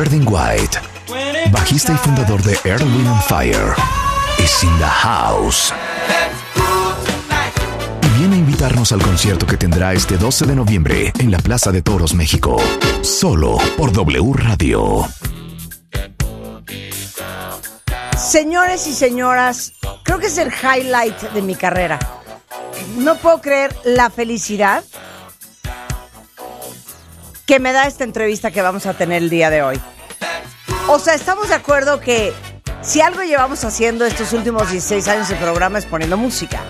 Verdin White, bajista y fundador de Earth, Wind and Fire, is in the house. Y viene a invitarnos al concierto que tendrá este 12 de noviembre en la Plaza de Toros, México. Solo por W Radio. Señores y señoras, creo que es el highlight de mi carrera. No puedo creer la felicidad que me da esta entrevista que vamos a tener el día de hoy. O sea, estamos de acuerdo que si algo llevamos haciendo estos últimos 16 años de programa es poniendo música.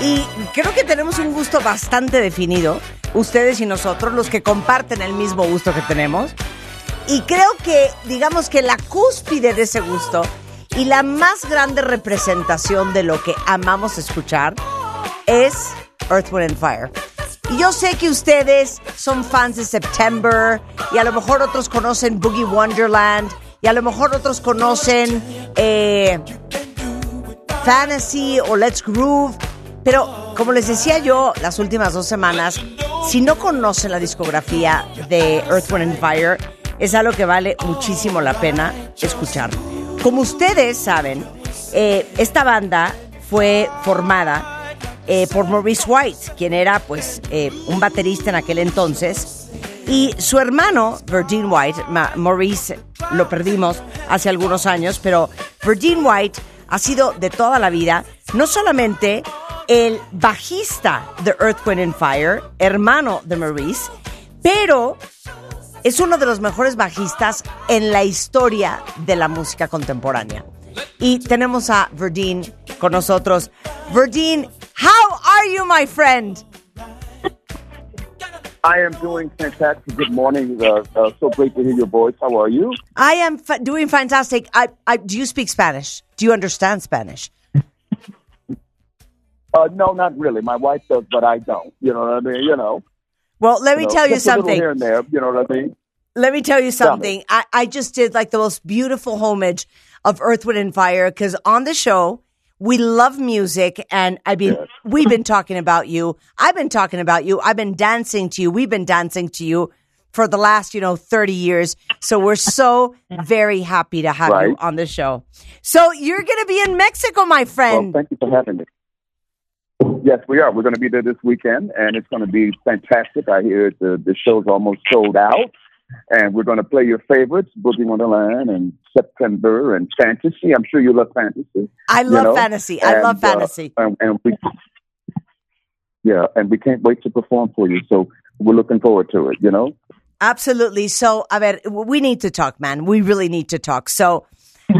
Y creo que tenemos un gusto bastante definido, ustedes y nosotros, los que comparten el mismo gusto que tenemos. Y creo que, digamos que la cúspide de ese gusto y la más grande representación de lo que amamos escuchar es Earth, Wind and Fire. Y yo sé que ustedes son fans de September y a lo mejor otros conocen Boogie Wonderland y a lo mejor otros conocen eh, Fantasy o Let's Groove. Pero como les decía yo las últimas dos semanas, si no conocen la discografía de Earth, Wind and Fire, es algo que vale muchísimo la pena escuchar. Como ustedes saben, eh, esta banda fue formada eh, por Maurice White, quien era pues eh, un baterista en aquel entonces. Y su hermano, Virgin White, Maurice lo perdimos hace algunos años, pero Virgin White ha sido de toda la vida no solamente el bajista de Earth, and Fire, hermano de Maurice, pero es uno de los mejores bajistas en la historia de la música contemporánea. Y tenemos a Verdine con nosotros. Verdine, how are you, my friend? I am doing fantastic. Good morning. Uh, uh, so great to hear your voice. How are you? I am fa- doing fantastic. I, I, do you speak Spanish? Do you understand Spanish? Uh, no, not really. My wife does, but I don't. You know what I mean? You know. Well, let me you know, tell you something. here and there. You know what I mean? Let me tell you something. I, I just did like the most beautiful homage of Earth, Wind, and Fire because on the show, we love music. And I mean, Yes. we've been talking about you. I've been talking about you. I've been dancing to you. We've been dancing to you for the last, you know, 30 years. So we're so very happy to have you on the show. So you're going to be in Mexico, my Well, friend. thank you for having me. Yes, we are. We're going to be there this weekend, and it's going to be fantastic. I hear the the show's almost sold out, and we're going to play your favorites: Boogie Wonderland and September and Fantasy. I'm sure you love Fantasy. I you love know? fantasy. I And, love uh, fantasy. and, and we, yeah, and we can't wait to perform for you. So we're looking forward to it. You know. Absolutely. So, I mean, we need to talk, man. We really need to talk. So,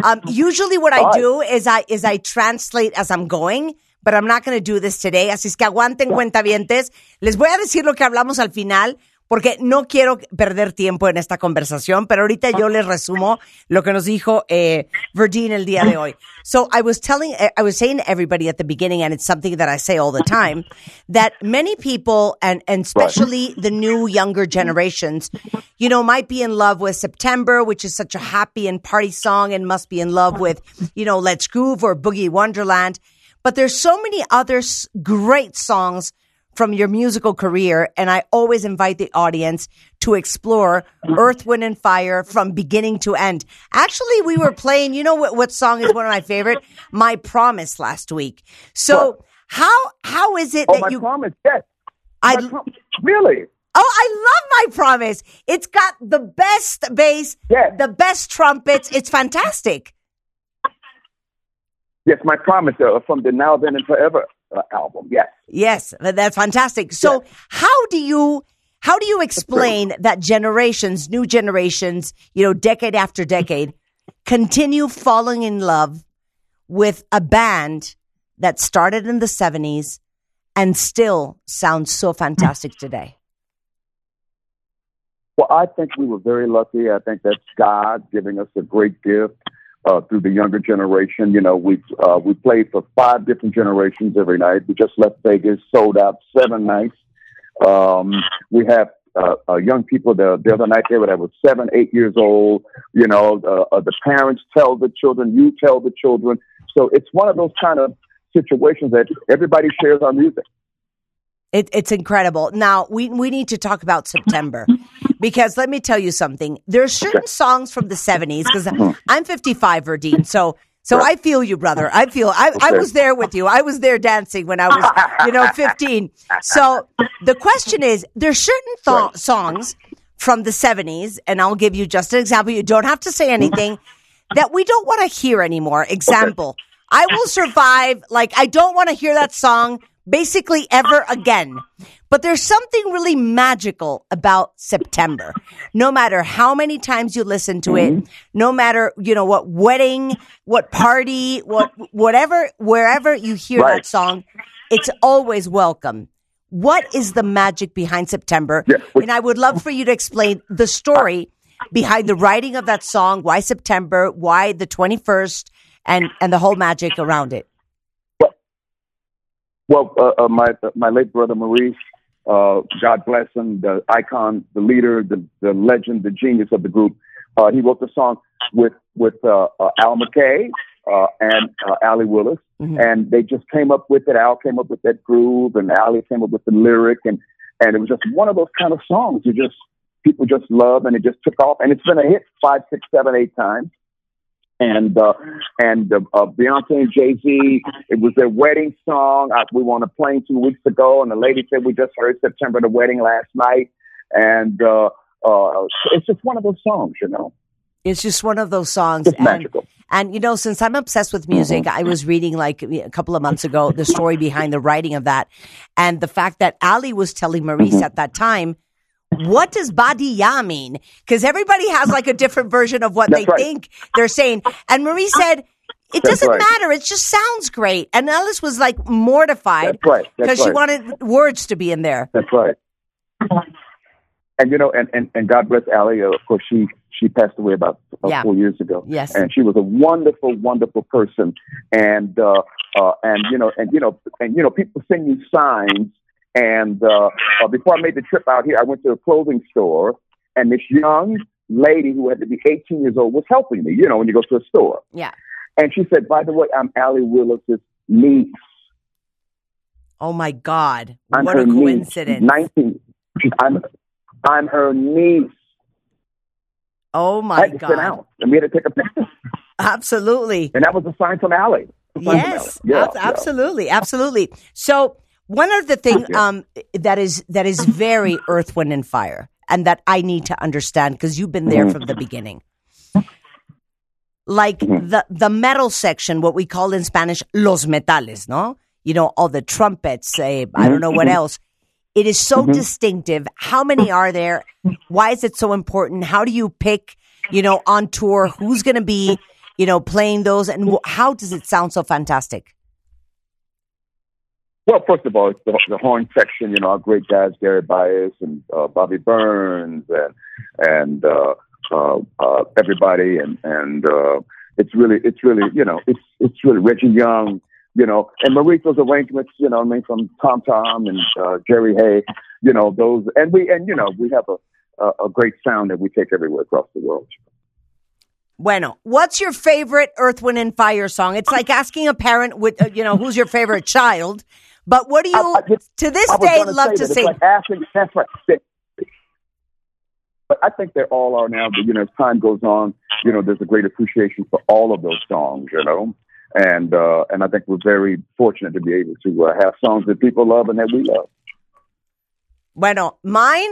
um, usually what I do is I is I translate as I'm going, but I'm not going to do this today. Así es que aguanten cuentavientes. Les voy a decir lo que hablamos al final. Porque no quiero perder tiempo en esta conversación, pero ahorita yo les resumo lo que nos dijo eh, Virgin el día de hoy. So I was telling, I was saying to everybody at the beginning, and it's something that I say all the time, that many people, and, and especially the new younger generations, you know, might be in love with September, which is such a happy and party song, and must be in love with, you know, Let's Groove or Boogie Wonderland. But there's so many other great songs from your musical career, and I always invite the audience to explore Earth, Wind, and Fire from beginning to end. Actually, we were playing, you know what, what song is one of my favorite? My Promise last week. So how how is it Oh, that my you promise. Yes. I prom- really. Oh, I love My Promise. It's got the best bass, Yes. the best trumpets. It's fantastic. Yes, my promise uh, from the Now, Then, and Forever Uh, album. Yes. Yes, that's fantastic. So, how do you how do you explain that generations, new generations, you know, decade after decade, continue falling in love with a band that started in the 70s and still sounds so fantastic today? Well, I think we were very lucky. I think that's God giving us a great gift uh, through the younger generation. You know, we uh, we played for five different generations every night. We just left Vegas, sold out seven nights. Um, we have uh, uh, young people the, the other night there that was seven, eight years old. You know, uh, uh, the parents tell the children, you tell the children. So it's one of those kind of situations that everybody shares our music. It, it's incredible. Now we we need to talk about September because let me tell you something. There are certain songs from the 70s because hmm. I'm 55, Verdine. So so I feel you, brother. I feel I, I was there with you. I was there dancing when I was, you know, 15. So the question is, there's certain th- songs from the 70s, and I'll give you just an example. You don't have to say anything that we don't want to hear anymore. Example, I will survive. Like, I don't want to hear that song basically ever again. But there's something really magical about September. No matter how many times you listen to it, no matter, you know, what wedding, what party, what, whatever, wherever you hear Right. that song, it's always welcome. What is the magic behind September? Yeah, and I would love for you to explain the story behind the writing of that song, why September, why the 21st, and, and the whole magic around it. Well, uh, uh, my my late brother Maurice, uh, God bless him, the icon, the leader, the the legend, the genius of the group. Uh, he wrote the song with with uh, uh, Al McKay uh, and uh, Allie Willis, Mhm. and they just came up with it. Al came up with that groove, and Allie came up with the lyric, and and it was just one of those kind of songs you just people just love, and it just took off, and it's been a hit five, six, seven, eight times. And uh, and uh, uh, Beyonce and Jay Z, it was their wedding song. I, we were on a plane two weeks ago, and the lady said we just heard September the wedding last night, and uh, uh, it's just one of those songs, you know, It's just one of those songs. it's and- magical. And you know, since I'm obsessed with music, Mm-hmm. I was reading like a couple of months ago the story behind the writing of that, and the fact that Ali was telling Maurice Mm-hmm. at that time, "What does Badia mean?" Because everybody has like a different version of what That's they right. think they're saying. And Marie said, "It That's doesn't right. matter. It just sounds great." And Alice was like mortified That's right. Because she wanted words to be in there. That's right. And you know, and and, and God bless Allie. Uh, of course, she she passed away about uh, Yeah. four years ago. Yes. and she was a wonderful, wonderful person. And uh, uh, and you know, and you know, and you know, people send you signs. And uh, uh, before I made the trip out here, I went to a clothing store, and this young lady who had to be 18 years old was helping me. You know, when you go to a store, Yeah. and she said, "By the way, I'm Allie Willis's niece. Oh my God! I'm what a niece. coincidence! 19. I'm I'm her niece." Oh I my had to sit God! and we had to take a picture, Absolutely. and that was a sign from Allie. From Yes, Allie. Yeah, ab- yeah. absolutely, absolutely. So one of the thing Yeah. um, that is that is very Earth, Wind, and Fire, and that I need to understand because you've been there Mhm. from the beginning. Like Mhm. the the metal section, what we call in Spanish los metales, no? You know, all the trumpets. eh, I don't know what Mhm. else. It is so Mhm. distinctive. How many are there? Why is it so important? How do you pick? You know, on tour, who's going to be? You know, playing those, and how does it sound so fantastic? Well, first of all, it's the, the horn section. You know, our great guys Gary Bias and uh, Bobby Burns and and uh, uh, uh, everybody, and and uh, it's really it's really you know it's it's really Reggie Young. You know, and Marito's arrangements, you know, I mean, from Tom Tom and uh, Jerry Hay, you know, those, and we, and you know, we have a, a, a great sound that we take everywhere across the world. Bueno, what's your favorite Earth, Wind, and Fire song? It's like asking a parent, with, uh, you know, who's your favorite child. But what do you, I- I just- to this day, love say to sing? like asking, that's right. But I think they all are now. But you know, as time goes on, you know, there's a great appreciation for all of those songs. You know, and uh, and I think we're very fortunate to be able to uh, have songs that people love and that we love. Bueno, mine,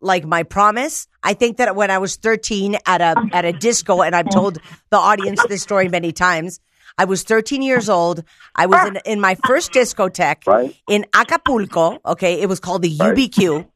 like my promise, I think that when I was 13 at a at a disco, and I've told the audience this story many times. I was 13 years old. I was in, in my first discotheque Right. in Acapulco. Okay, it was called the Right. UBQ,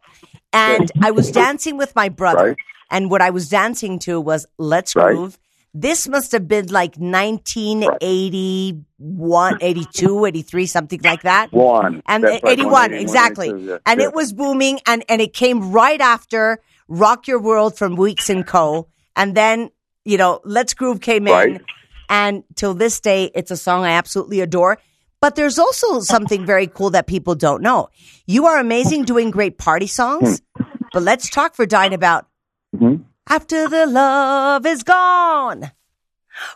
and I was dancing with my brother. Right. And what I was dancing to was "Let's. Groove." This must have been like 1981, 82, 83, something like that One and That's right, 81 exactly 82, yeah. and Yeah. it was booming and and it came right after rock your world from weeks and co and then you know let's groove came in. And till this day it's a song i absolutely adore. But there's also something very cool that people don't know. You are amazing doing great party songs but let's talk for Dine about. Mhm. after the love is gone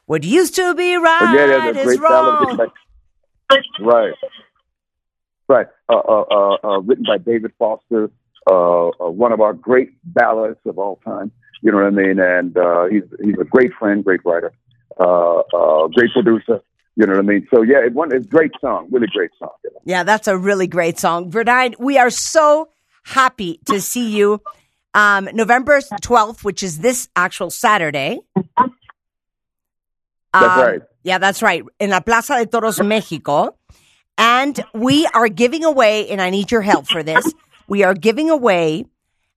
what used to be right yeah, is wrong. right, right, uh, uh, uh, uh, written by David Foster, uh, uh, one of our great ballads of all time. You know what I mean? And uh, he's he's a great friend, great writer, uh, uh, great producer. You know what I mean? So yeah, it one it's a great song, really great song. You know? Yeah, that's a really great song. Verdine, we are so happy to see you. Um, November 12th, which is this actual Saturday. That's Um, right. Yeah, that's right. In La Plaza de Toros, Mexico. And we are giving away, and I need your help for this. We are giving away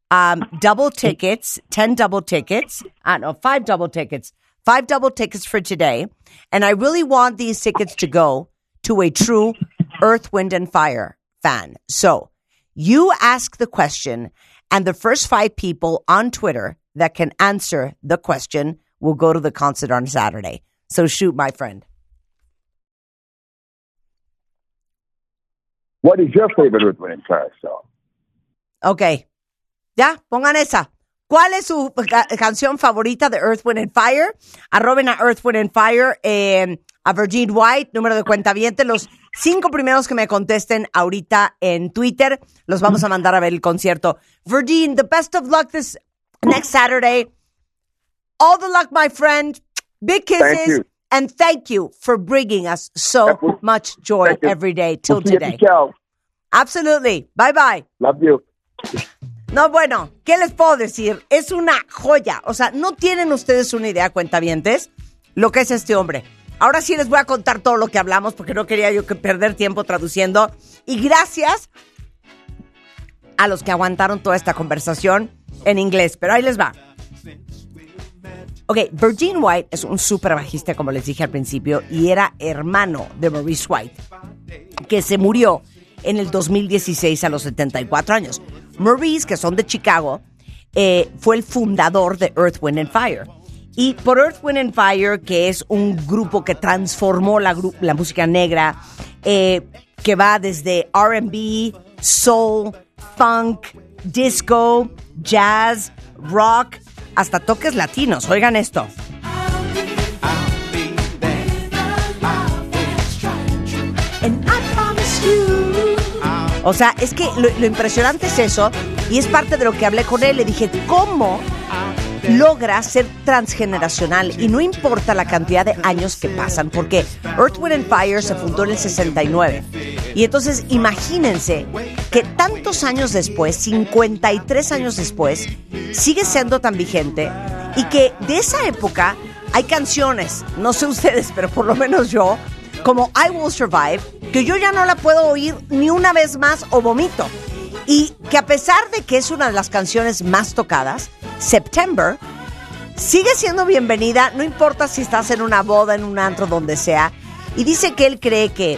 um, double tickets, 10 double tickets. I don't know, five double tickets, five double tickets for today. And I really want these tickets to go to a true Earth, Wind, and Fire fan. So you ask the question, and the first five people on Twitter that can answer the question will go to the concert on Saturday. So shoot, my friend. What is your favorite Earth, Wind and Fire song? Ok. Yeah, pongan esa. ¿Cuál es su ca- canción favorita de Earth, Wind and Fire? Arroben a Earth, Wind and Fire, eh, a Virgin White, número de cuenta Los cinco primeros que me contesten ahorita en Twitter, los vamos a mandar a ver el concierto. Virgin, the best of luck this next Saturday. All the luck, my friend. Big kisses. And thank you for bringing us so much joy every day till We'll today. Absolutely. Bye bye. Love you. No, bueno, ¿qué les puedo decir? Es una joya. O sea, no tienen ustedes una idea, cuentavientes, lo que es este hombre. Ahora sí les voy a contar todo lo que hablamos porque no quería yo que perder tiempo traduciendo. Y gracias a los que aguantaron toda esta conversación en inglés. Pero ahí les va. Ok, Virgin White es un súper bajista, como les dije al principio, y era hermano de Maurice White que se murió en el 2016 a los 74 años. Maurice, que son de Chicago, eh, fue el fundador de Earth, Wind and Fire. Y por Earth, Wind and Fire, que es un grupo que transformó la, música negra, eh, que va desde RB, soul, funk, disco, jazz, rock, hasta toques latinos. Oigan esto. O sea, es que lo, impresionante es eso, y es parte de lo que hablé con él. Le dije, ¿cómo logra ser transgeneracional? Y no importa la cantidad de años que pasan, porque Earth, Wind and Fire se fundó en el 69. Y entonces, imagínense que tantos años después, 53 años después, sigue siendo tan vigente y que de esa época hay canciones, no sé ustedes, pero por lo menos yo, como I Will Survive, que yo ya no la puedo oír ni una vez más o vomito. Y que a pesar de que es una de las canciones más tocadas, September sigue siendo bienvenida, no importa si estás en una boda, en un antro, donde sea. Y dice que él cree que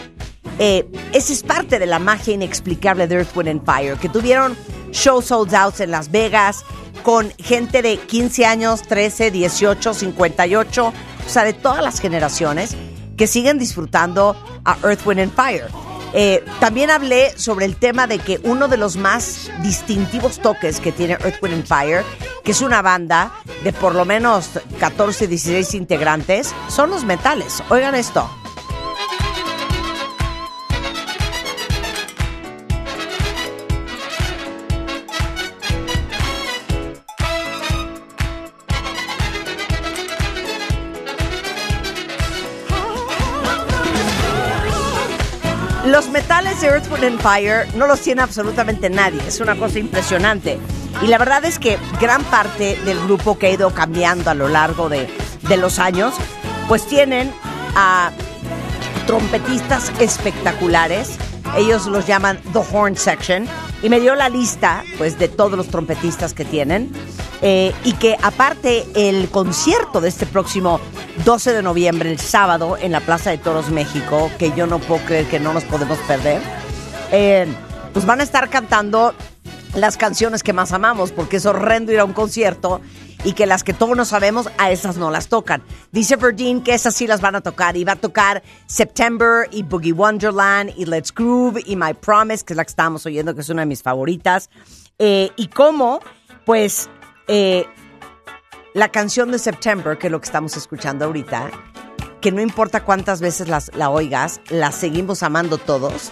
eh, esa es parte de la magia inexplicable de Earth, Wind and Fire, que tuvieron shows sold out en Las Vegas con gente de 15 años, 13, 18, 58, o sea, de todas las generaciones que siguen disfrutando a Earth, Wind and Fire. Eh, también hablé sobre el tema de que uno de los más distintivos toques que tiene Earth, Wind and Fire, que es una banda de por lo menos 14, 16 integrantes, son los metales. Oigan esto. De Earth, Wind and Fire no los tiene absolutamente nadie. Es una cosa impresionante. Y la verdad es que gran parte del grupo que ha ido cambiando a lo largo de, de los años, pues tienen a trompetistas espectaculares. Ellos los llaman The Horn Section. Y me dio la lista, pues, de todos los trompetistas que tienen. Eh, y que aparte el concierto de este próximo 12 de noviembre, el sábado, en la Plaza de Toros México, que yo no puedo creer que no nos podemos perder, eh, pues van a estar cantando las canciones que más amamos, porque es horrendo ir a un concierto y que las que todos no sabemos, a esas no las tocan. Dice Verdine que esas sí las van a tocar y va a tocar September y Boogie Wonderland y Let's Groove y My Promise, que es la que estábamos oyendo, que es una de mis favoritas. Eh, y cómo, pues, eh, la canción de September, que es lo que estamos escuchando ahorita, que no importa cuántas veces las, la oigas, la seguimos amando todos.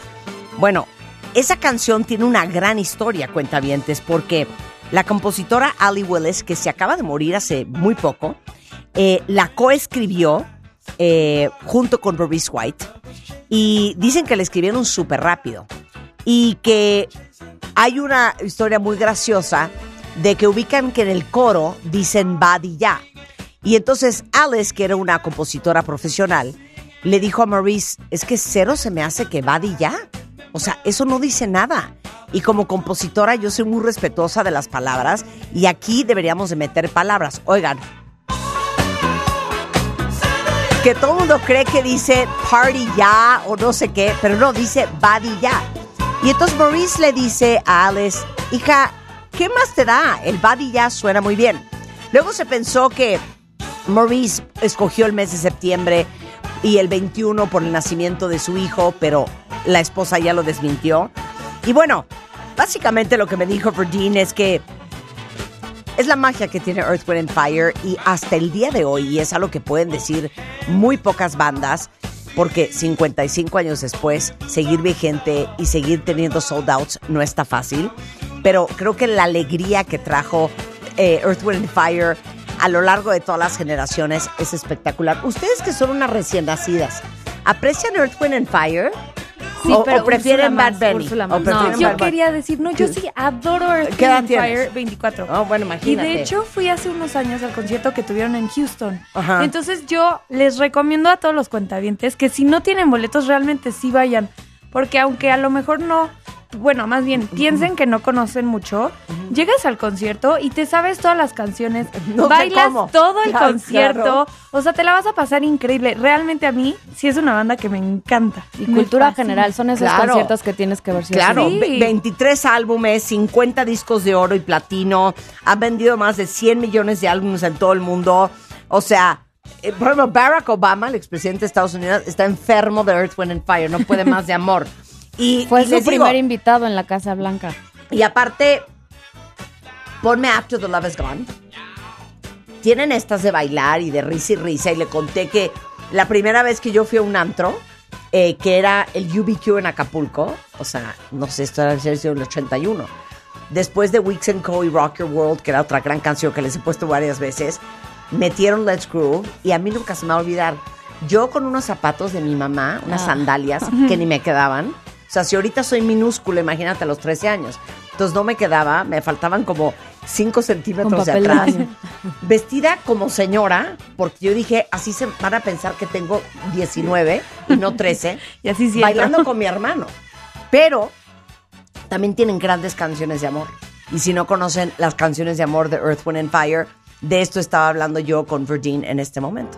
Bueno, esa canción tiene una gran historia, cuentavientes, porque la compositora Ali Willis, que se acaba de morir hace muy poco, eh, la coescribió eh, junto con Maurice White y dicen que la escribieron súper rápido y que hay una historia muy graciosa de que ubican que en el coro dicen Badi ya. Y entonces Alice, que era una compositora profesional, le dijo a Maurice, es que cero se me hace que Badi ya. O sea, eso no dice nada. Y como compositora yo soy muy respetuosa de las palabras y aquí deberíamos de meter palabras. Oigan, que todo el mundo cree que dice party ya o no sé qué, pero no, dice body ya. Y entonces Maurice le dice a Alice, hija, ¿qué más te da? El body ya suena muy bien. Luego se pensó que Maurice escogió el mes de septiembre y el 21 por el nacimiento de su hijo, pero la esposa ya lo desmintió. Y bueno, básicamente lo que me dijo Verdine es que es la magia que tiene Earth, and Fire y hasta el día de hoy, y es algo que pueden decir muy pocas bandas, porque 55 años después, seguir vigente y seguir teniendo sold outs no está fácil. Pero creo que la alegría que trajo eh, Earth, Wind and Fire a lo largo de todas las generaciones es espectacular. Ustedes que son unas recién nacidas, ¿aprecian Earth, Wind and Fire? Sí, o, pero o prefieren Bad Bunny. Úrsula o más. prefieren No, yo Bad quería decir, no, yo sí adoro Earth, ¿Qué edad? Fire 24. Oh, bueno, Y imagínate. de hecho fui hace unos años al concierto que tuvieron en Houston. Ajá. Entonces yo les recomiendo a todos los cuentavientes que si no tienen boletos realmente sí vayan. Porque aunque a lo mejor no, bueno, más bien piensen que no conocen mucho, llegas al concierto y te sabes todas las canciones, No bailas todo el Claro, concierto, claro. o sea, te la vas a pasar increíble. Realmente a mí sí es una banda que me encanta. Y Me cultura fascina. general, son esos Claro. conciertos que tienes que ver. o Claro, sí. Sí. ve- 23 álbumes, 50 discos de oro y platino, han vendido más de 100 millones de álbumes en todo el mundo. O sea, eh, por ejemplo, Barack Obama, el expresidente de Estados Unidos, está enfermo de Earth, Wind and Fire, no puede más de amor. Y, Fue y su digo, primer invitado en la Casa Blanca. y aparte, ponme After the Love is Gone. Tienen estas de bailar y de risa y risa. Y le conté que la primera vez que yo fui a un antro, eh, que era el UBQ en Acapulco, o sea, no sé, esto era el 81. Después de Weeks and Co. y Rock Your World, que era otra gran canción que les he puesto varias veces, metieron Let's Groove y a mí nunca se me va a olvidar. Yo con unos zapatos de mi mamá, unas Ah. sandalias que ni me quedaban. O sea, si ahorita soy minúscula, imagínate a los 13 años. Entonces no me quedaba, me faltaban como 5 centímetros de atrás. Vestida como señora, porque yo dije, así se van a pensar que tengo 19 y no 13 Y así siento. bailando con mi hermano. Pero también tienen grandes canciones de amor. Y si no conocen las canciones de amor de Earth, Wind and Fire, de esto estaba hablando yo con Virgin en este momento.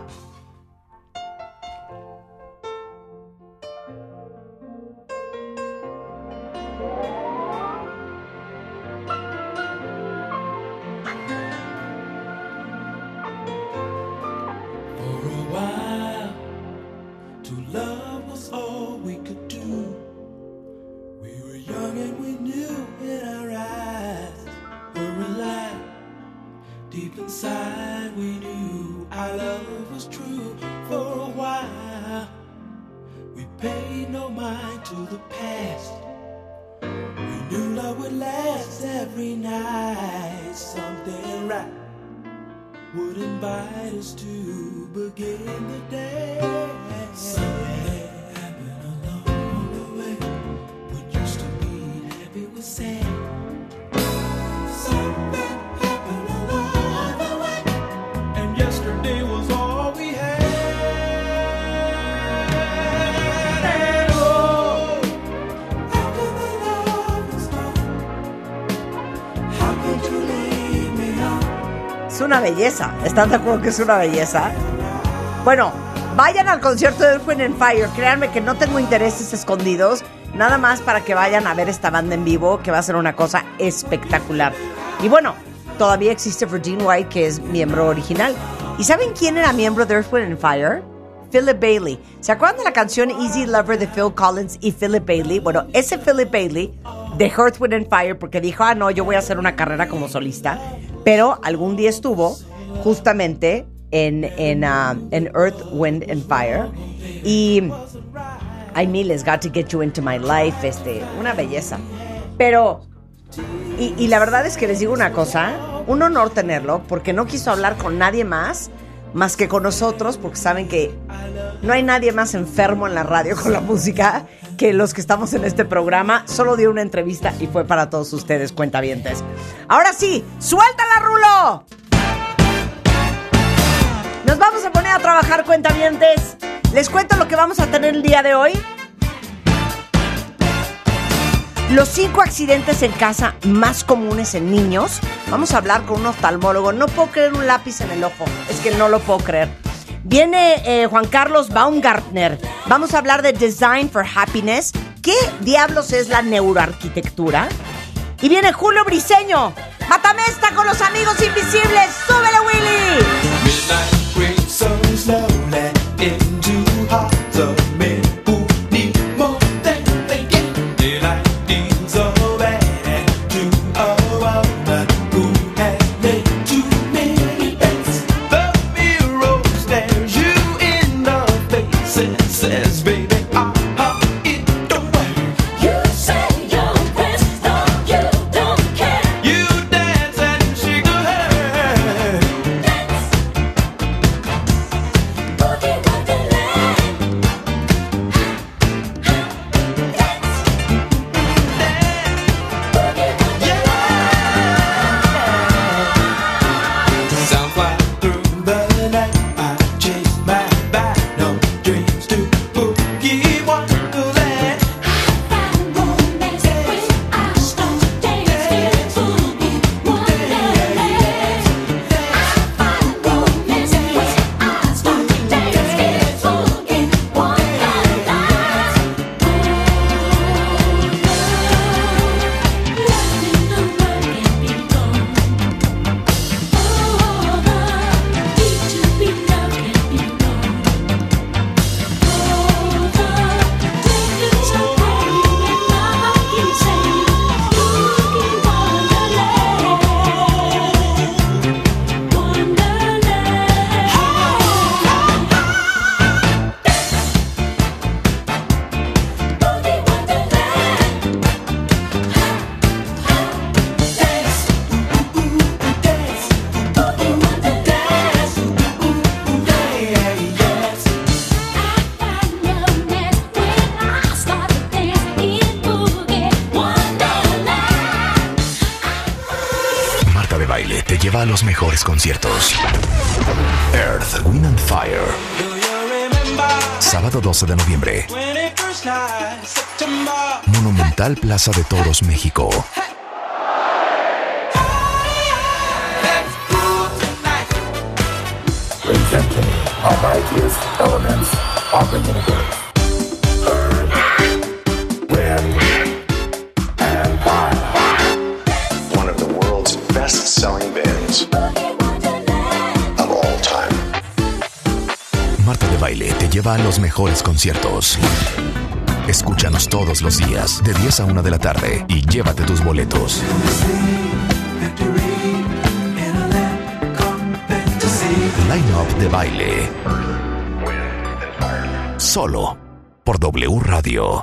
Deep inside, we knew our love was true. For a while, we paid no mind to the past. We knew love would last every night. Something right would invite us to begin the day. Something Es una belleza. ¿Están de acuerdo que es una belleza? Bueno, vayan al concierto de Earth, and Fire. Créanme que no tengo intereses escondidos. Nada más para que vayan a ver esta banda en vivo, que va a ser una cosa espectacular. Y bueno, todavía existe Virgin White, que es miembro original. ¿Y saben quién era miembro de Earth, Fire? Philip Bailey. ¿Se acuerdan de la canción Easy Lover de Phil Collins y Philip Bailey? Bueno, ese Philip Bailey de Earth, Wind and Fire porque dijo, ah, no, yo voy a hacer una carrera como solista. Pero algún día estuvo justamente en, en, ah, en Earth, Wind and Fire. Y hay miles, Got to Get You Into My Life, este, una belleza. Pero, y, y la verdad es que les digo una cosa, un honor tenerlo, porque no quiso hablar con nadie más, más que con nosotros, porque saben que no hay nadie más enfermo en la radio con la música que los que estamos en este programa. Solo dio una entrevista y fue para todos ustedes, cuentavientes. Ahora sí, suéltala, Rulo. Nos vamos a poner a trabajar, cuentavientes. Les cuento lo que vamos a tener el día de hoy. Los cinco accidentes en casa más comunes en niños. Vamos a hablar con un oftalmólogo. No puedo creer un lápiz en el ojo. Es que no lo puedo creer. Viene eh, Juan Carlos Baumgartner. Vamos a hablar de Design for Happiness. ¿Qué diablos es la neuroarquitectura? Y viene Julio Briseño. Mátame esta con los amigos invisibles. ¡Súbele, Willy! Fire. Sábado 12 de noviembre. 21st night, September? Monumental Plaza de Toros, México. Let's groove tonight. Te lleva a los mejores conciertos. Escúchanos todos los días de 10 a 1 de la tarde y llévate tus boletos. Line Up de Baile. Solo por W Radio.